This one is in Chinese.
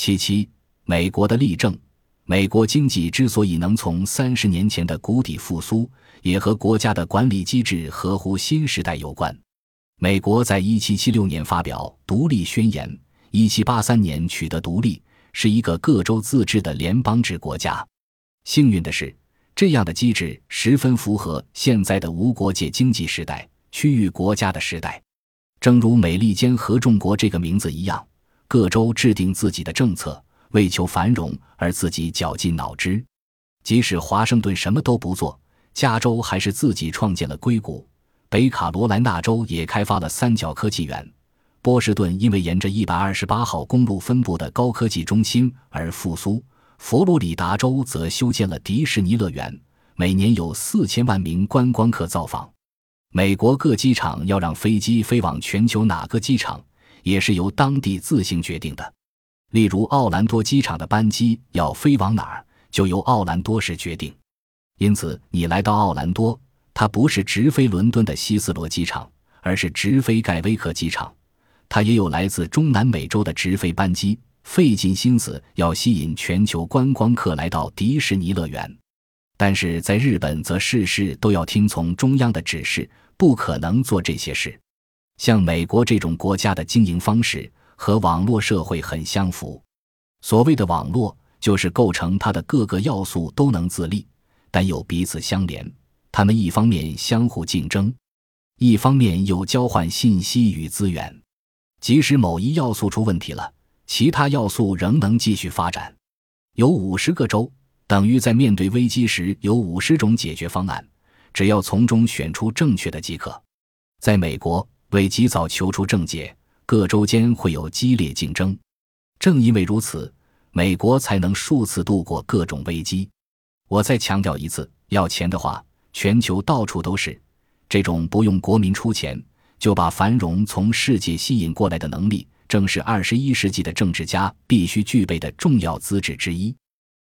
其七，美国的例证。美国经济之所以能从三十年前的谷底复苏，也和国家的管理机制合乎新时代有关。美国在一七七六年发表独立宣言，一七八三年取得独立，是一个各州自治的联邦制国家。幸运的是，这样的机制十分符合现在的无国界经济时代、区域国家的时代。正如美利坚合众国这个名字一样，各州制定自己的政策。为求繁荣而自己绞尽脑汁，即使华盛顿什么都不做，加州还是自己创建了硅谷，北卡罗来纳州也开发了三角科技园，波士顿因为沿着一百二十八号公路分布的高科技中心而复苏，佛罗里达州则修建了迪士尼乐园，每年有四千万名观光客造访。美国各机场要让飞机飞往全球哪个机场，也是由当地自行决定的。例如，奥兰多机场的班机要飞往哪儿，就由奥兰多市决定。因此，你来到奥兰多，它不是直飞伦敦的希斯罗机场，而是直飞盖威克机场。它也有来自中南美洲的直飞班机，费尽心思要吸引全球观光客来到迪士尼乐园。但是在日本，则事事都要听从中央的指示，不可能做这些事。像美国这种国家的经营方式。和网络社会很相符。所谓的网络，就是构成它的各个要素都能自立，但又彼此相连。它们一方面相互竞争，一方面又交换信息与资源。即使某一要素出问题了，其他要素仍能继续发展。有五十个州，等于在面对危机时有五十种解决方案，只要从中选出正确的即可。在美国，为及早求出症结。各州间会有激烈竞争，正因为如此，美国才能数次度过各种危机。我再强调一次，要钱的话，全球到处都是。这种不用国民出钱就把繁荣从世界吸引过来的能力，正是二十一世纪的政治家必须具备的重要资质之一。